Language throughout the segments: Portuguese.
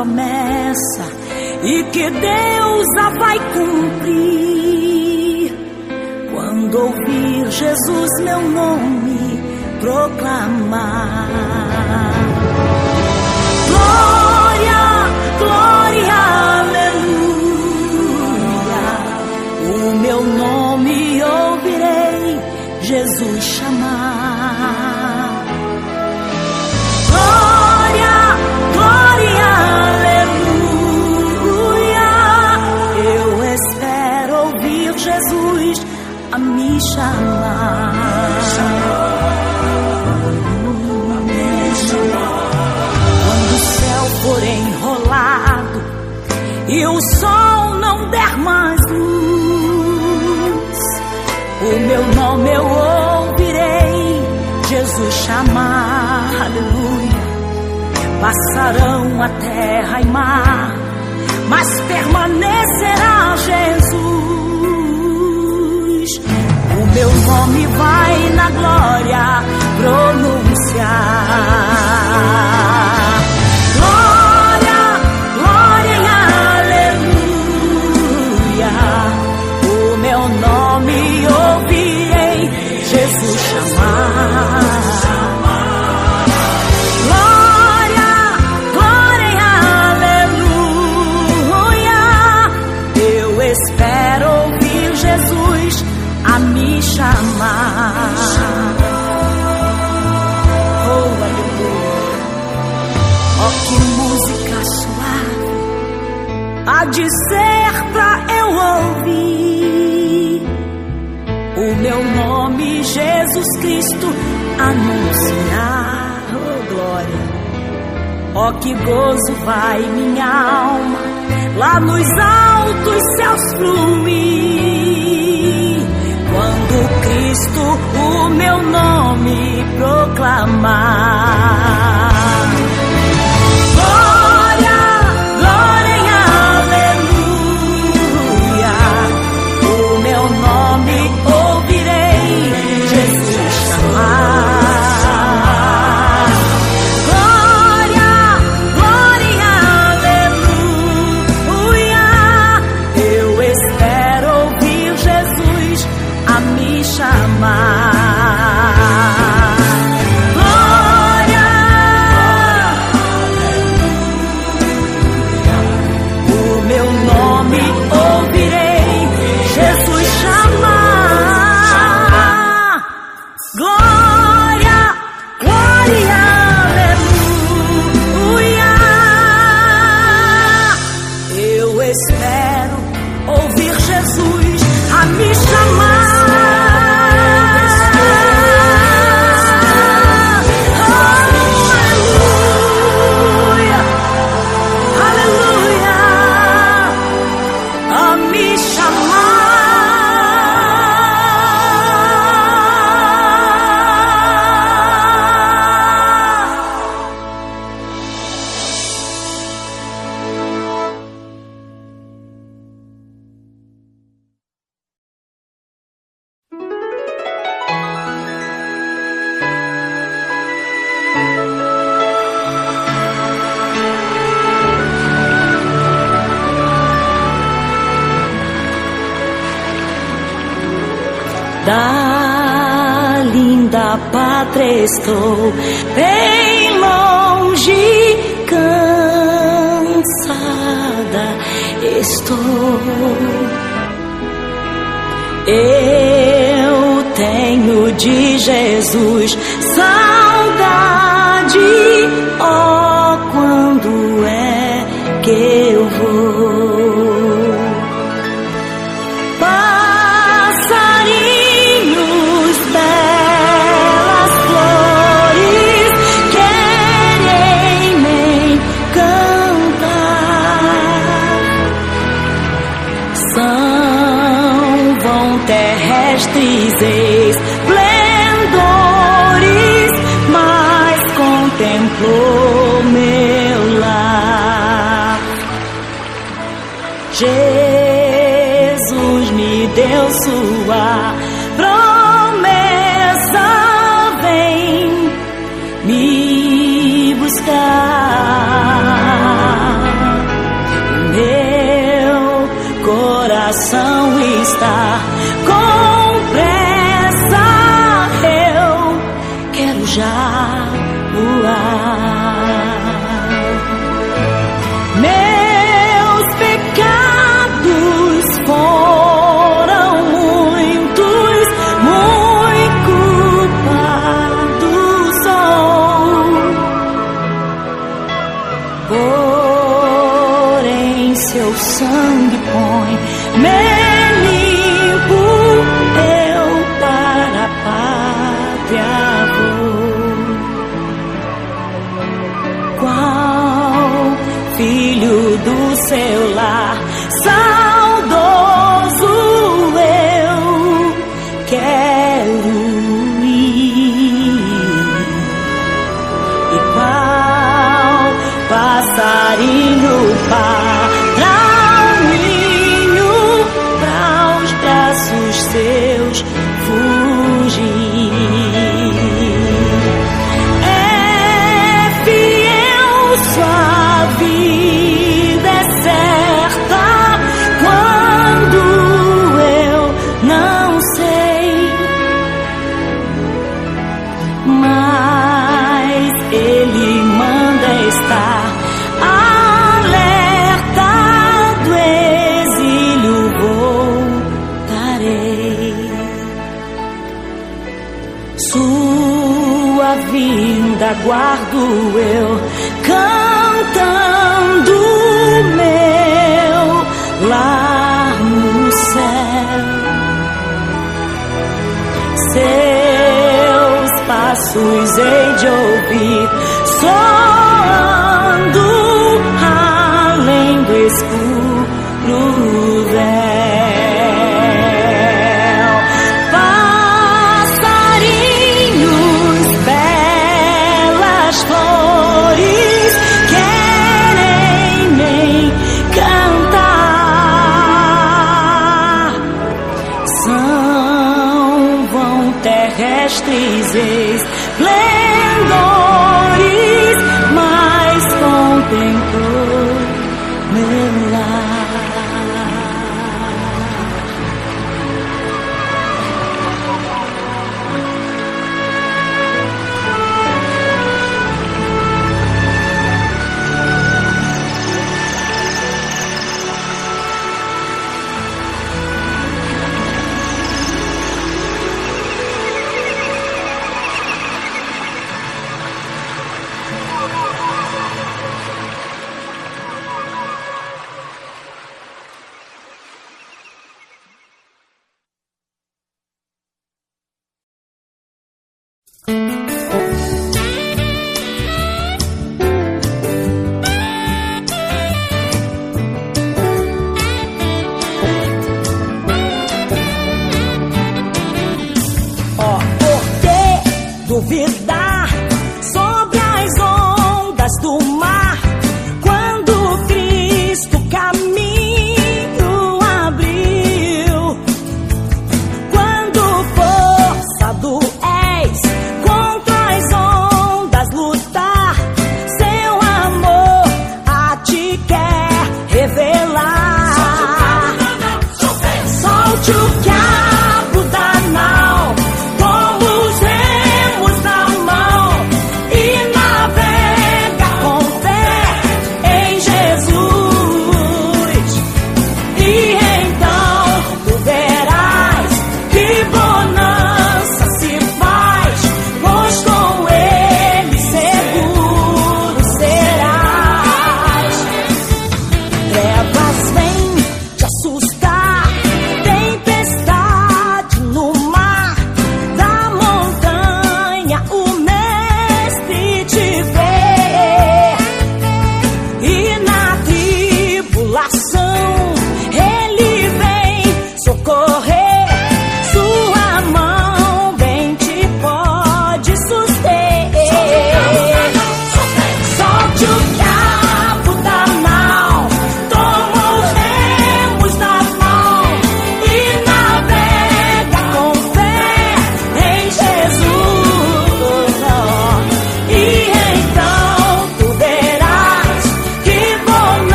promessa e que Deus a vai cumprir. Quando ouvir Jesus meu nome proclamar. Glória Como eu ouvirei Jesus chamar, aleluia. Passarão a terra e mar, mas permanecerá Jesus. O meu nome vai na glória pronunciar. Oh, que gozo vai minha alma, lá nos altos céus fluir Quando Cristo o meu nome proclamar. estoy. terrestres. eis passos hei de ouvir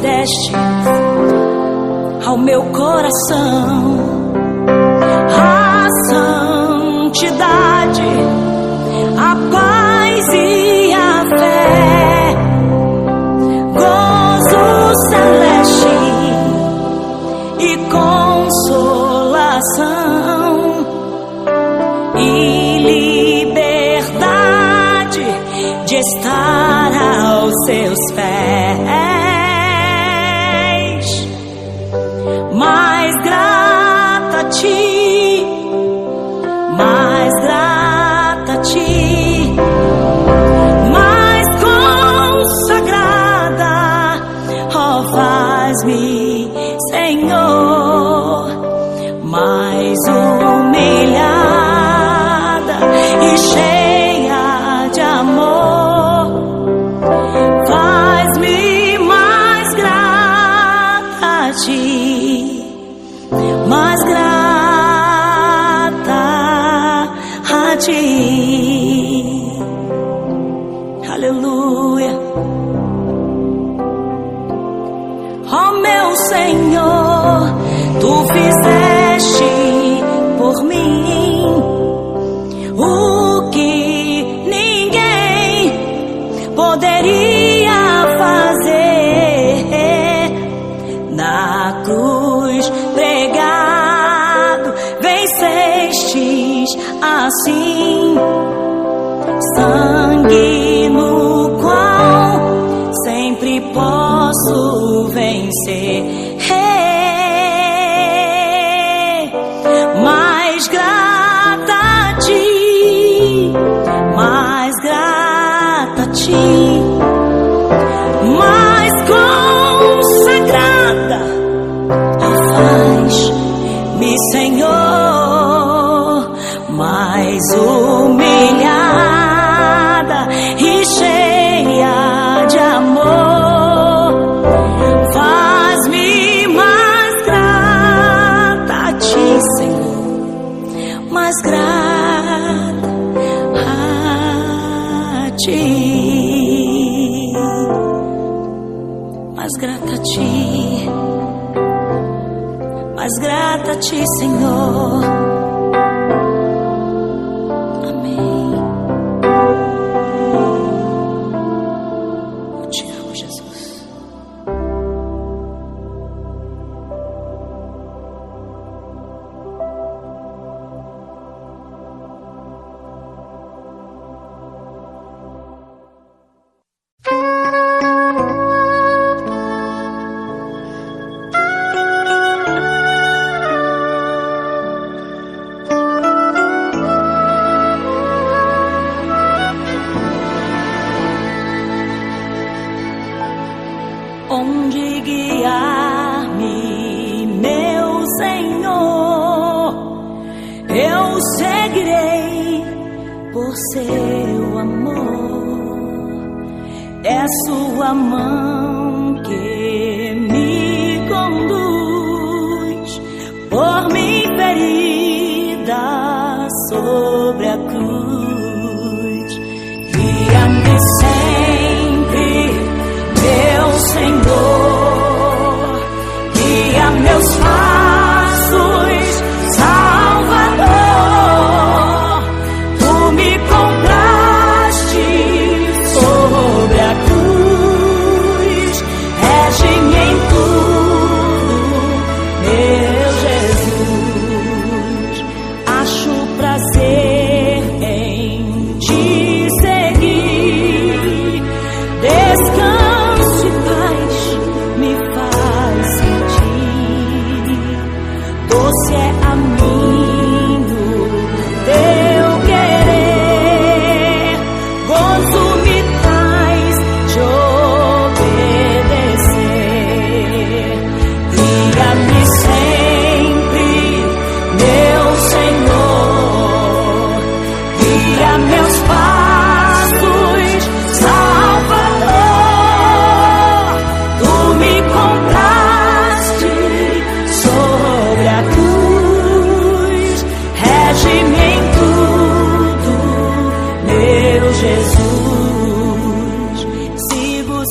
deste ao meu coração. A santidade, a paz e a fé, gozo celeste e consolação. e liberdade De estar aos seus pés. ti, Senhor. onde guiar-me, meu Senhor. Eu seguirei por seu amor, é sua mão smile.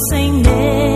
sem medo.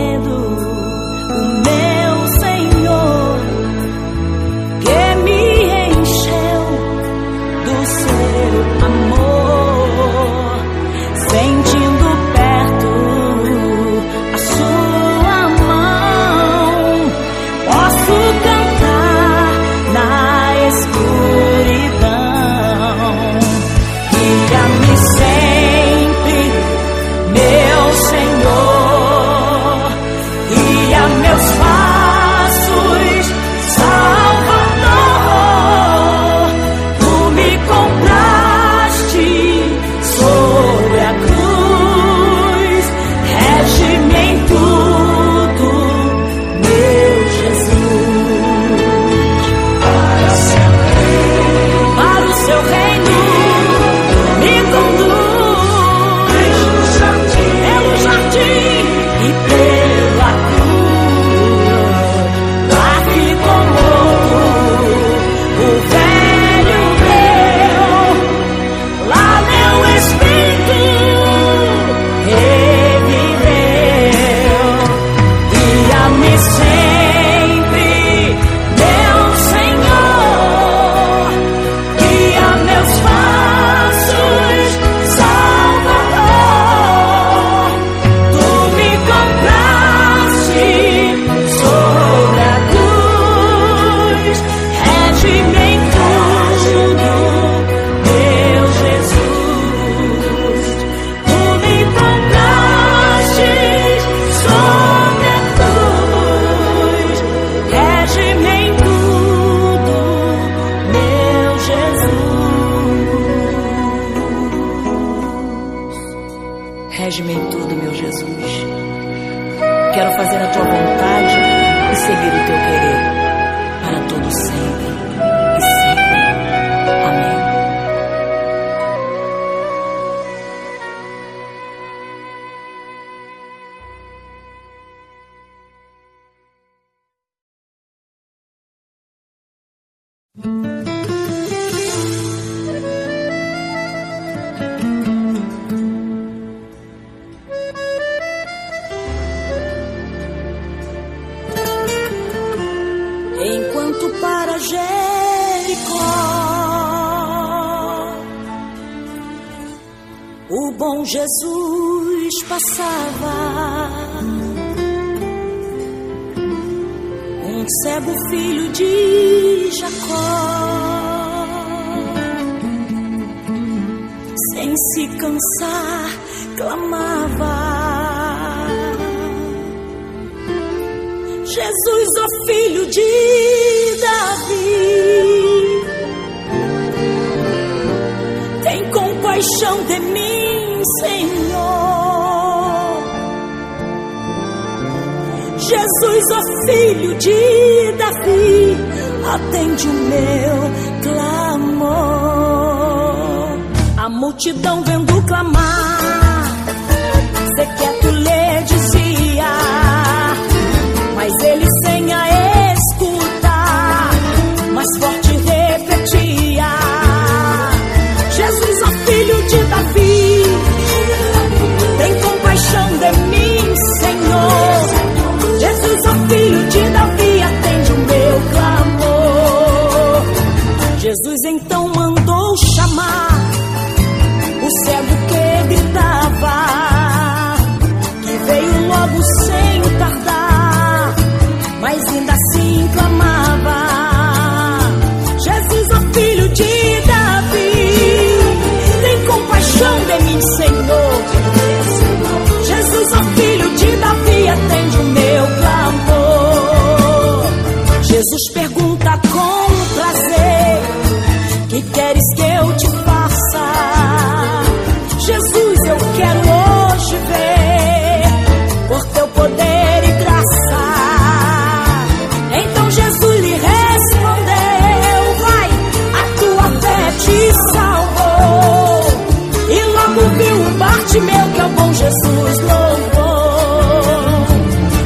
então Jesus louvou.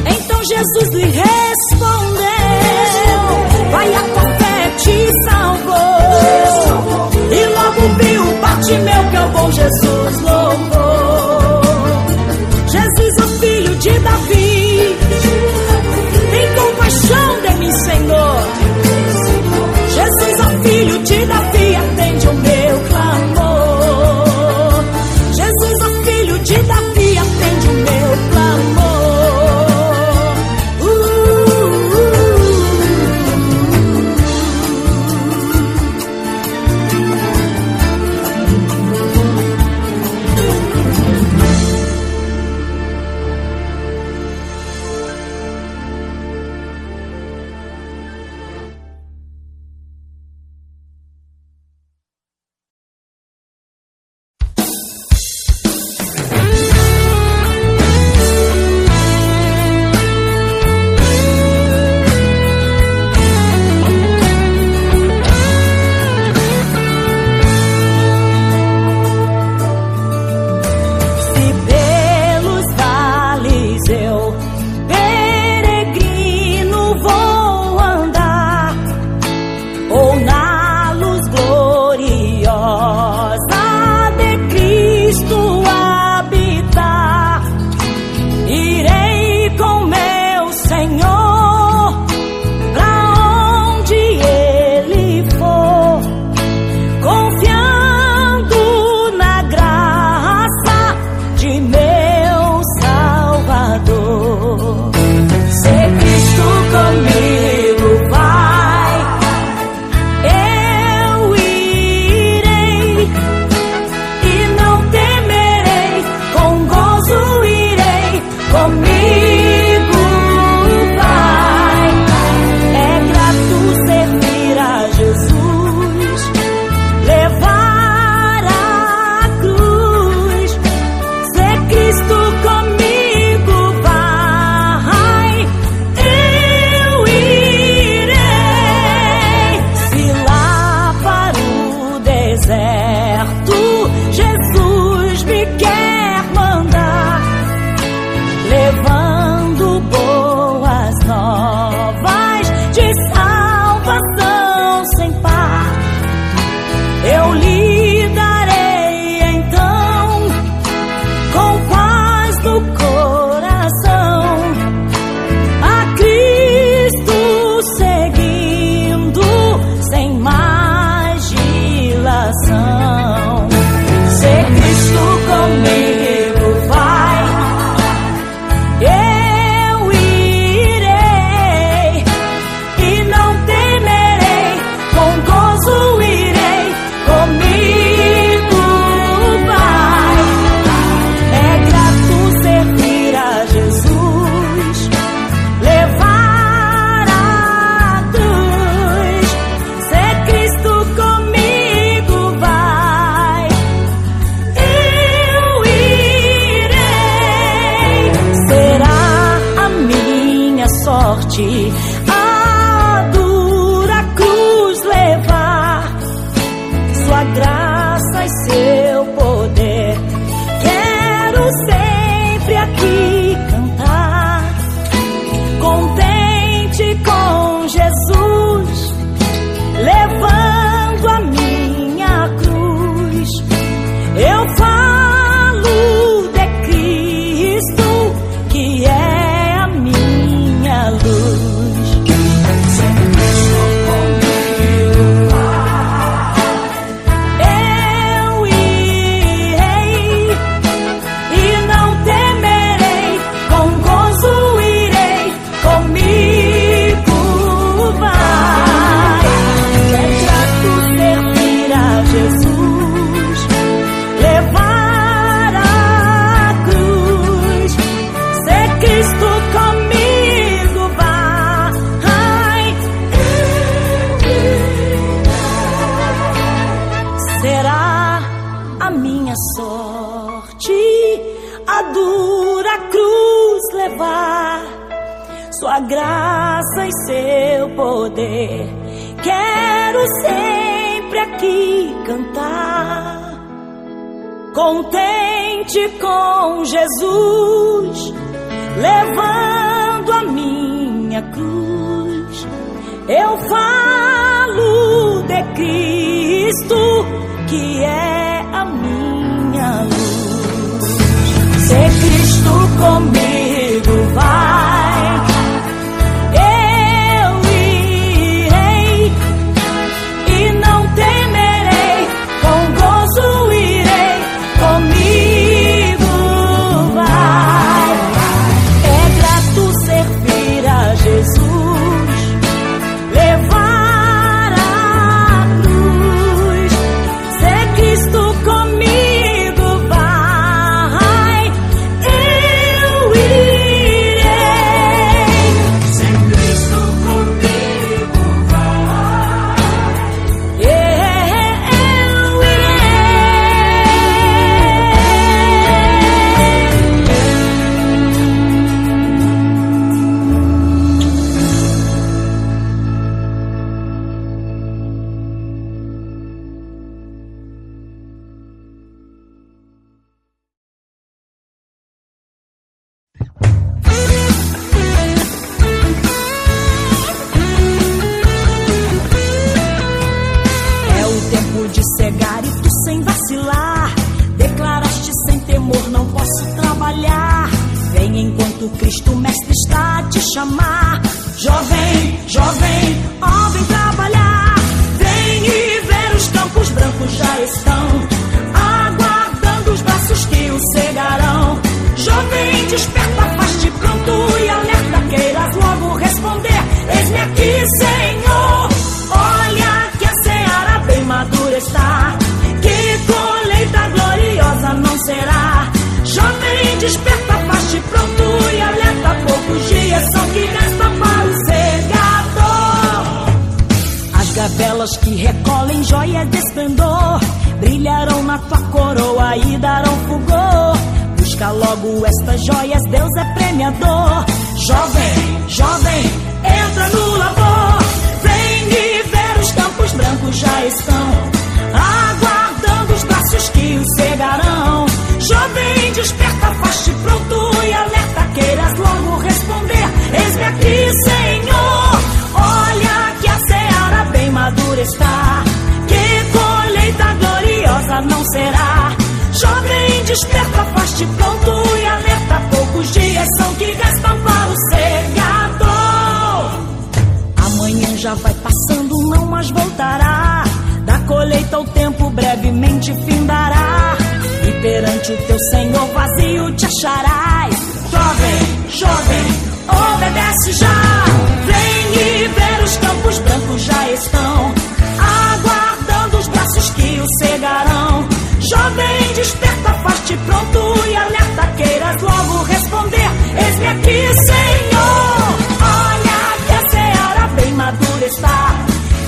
Então Jesus lhe respondeu: Vai a tua fé te salvou. E logo viu, bate meu que é o bom Jesus. Desperta, faz-te pronto e alerta. Poucos dias são que restam para o segador. Amanhã já vai passando, não mais voltará. Da colheita o tempo breve certamente findará. E perante o teu Senhor vazio te acharás. Jovem, jovem, obedece já. Vem e ver os campos brancos já estão aguardando os braços que o cegarão. Jovem, desperta, faz-te pronto e alerta, queiras logo responder. Eis-me aqui, Senhor. Olha que a seara bem madura está.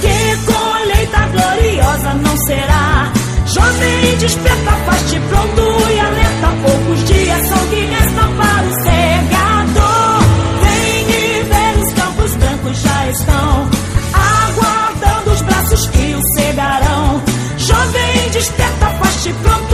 Que colheita gloriosa não será. Jovem, desperta, faz-te pronto e alerta. Poucos dias são que restam para o cegador. Vem e ver os campos brancos já estão aguardando os braços que o cegarão. Jovem, desperta, faz-te pronto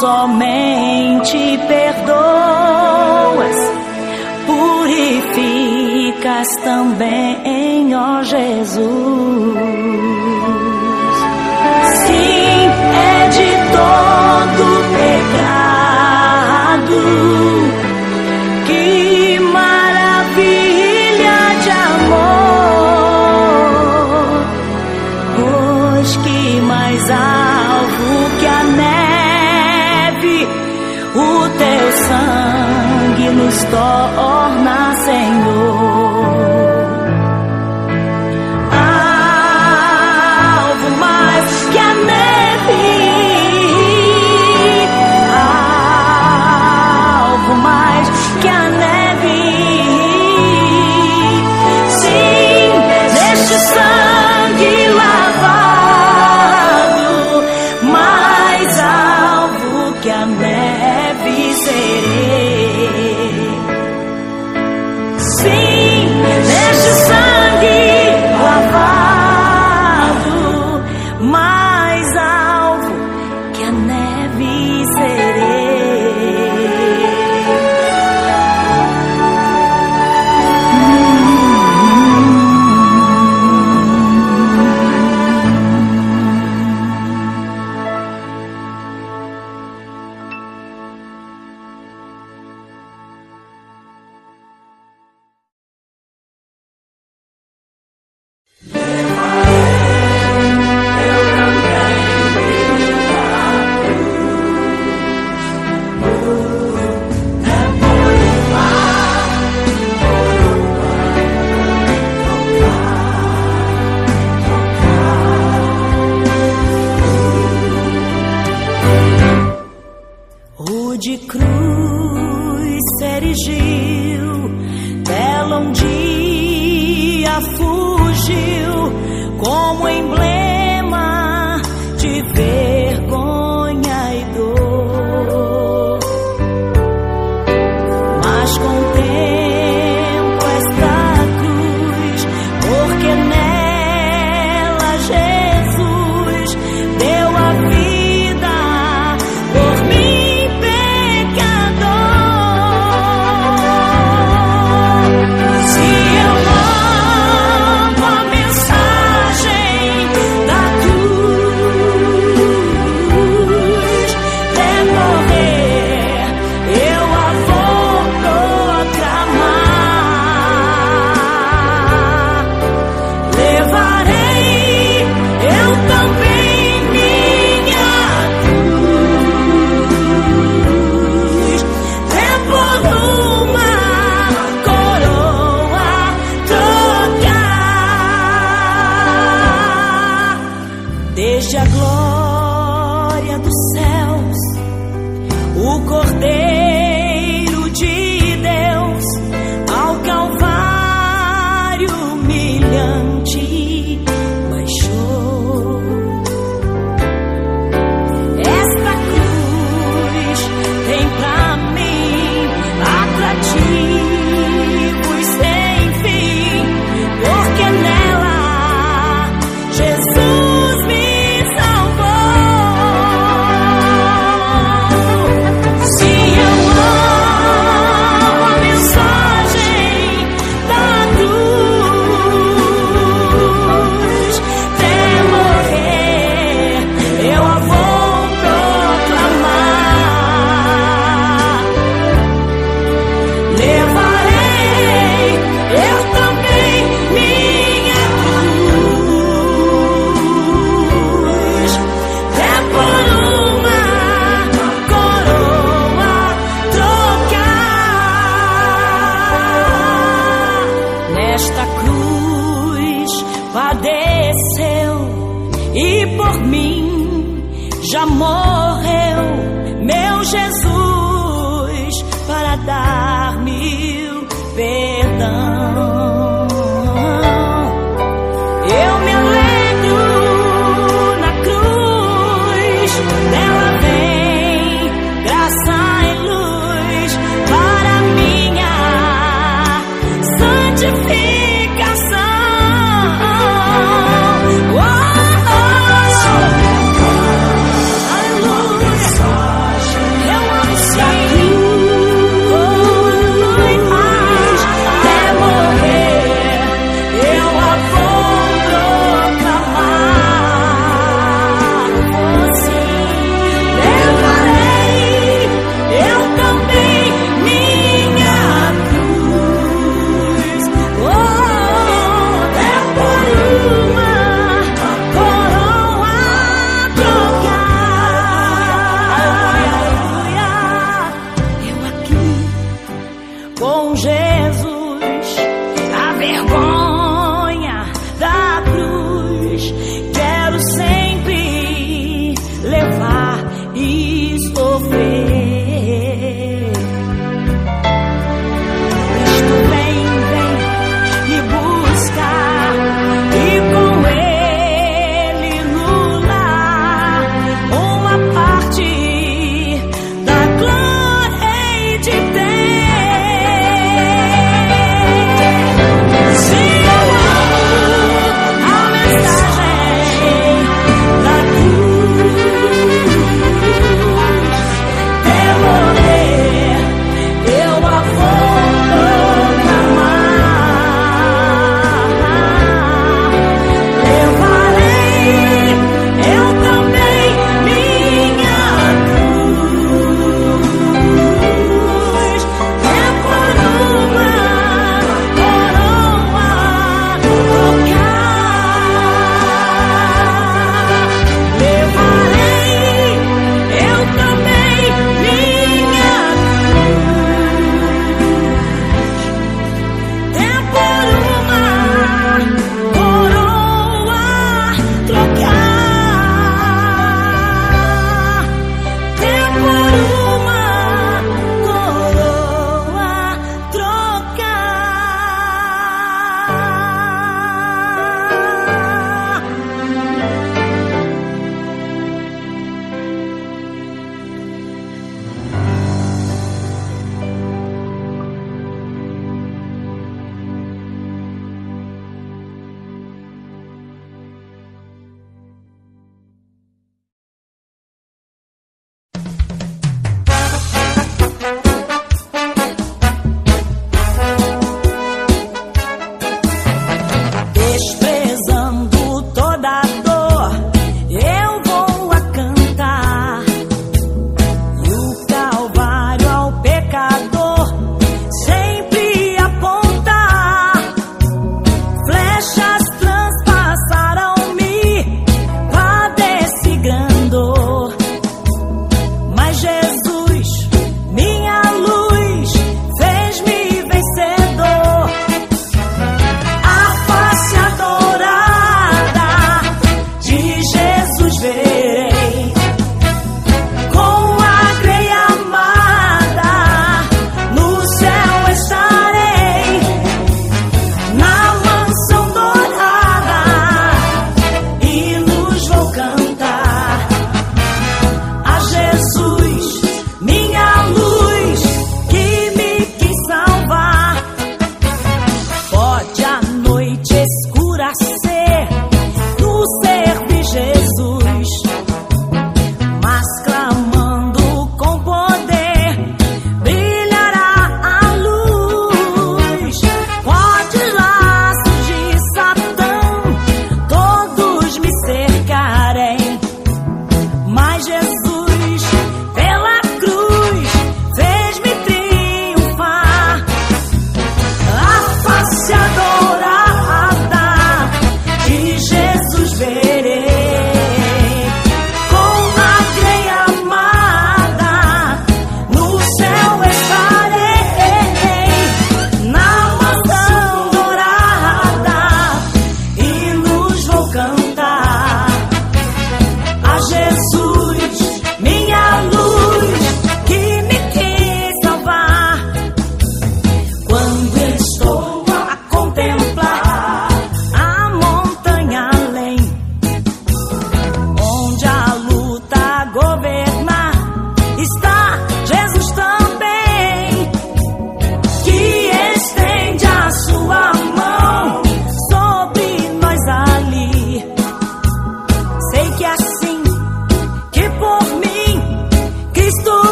somente perdoas, purificas também, ó Jesus. Sim, é de todo pecado Tỏ of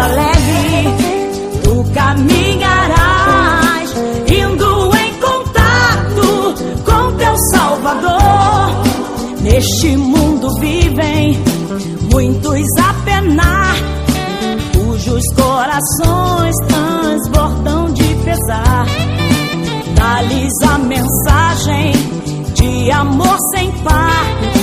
onda leve, tu caminharás indo em contato com teu Salvador. Neste mundo vivem muitos a penar, cujos corações transbordam de pesar. Dá-lhes a mensagem de amor sem par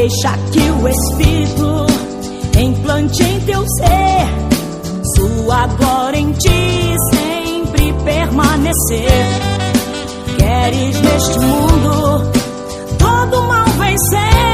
Deixa que o Espírito implante em teu ser sua glória em ti sempre permanecer. Queres neste mundo todo mal vencer?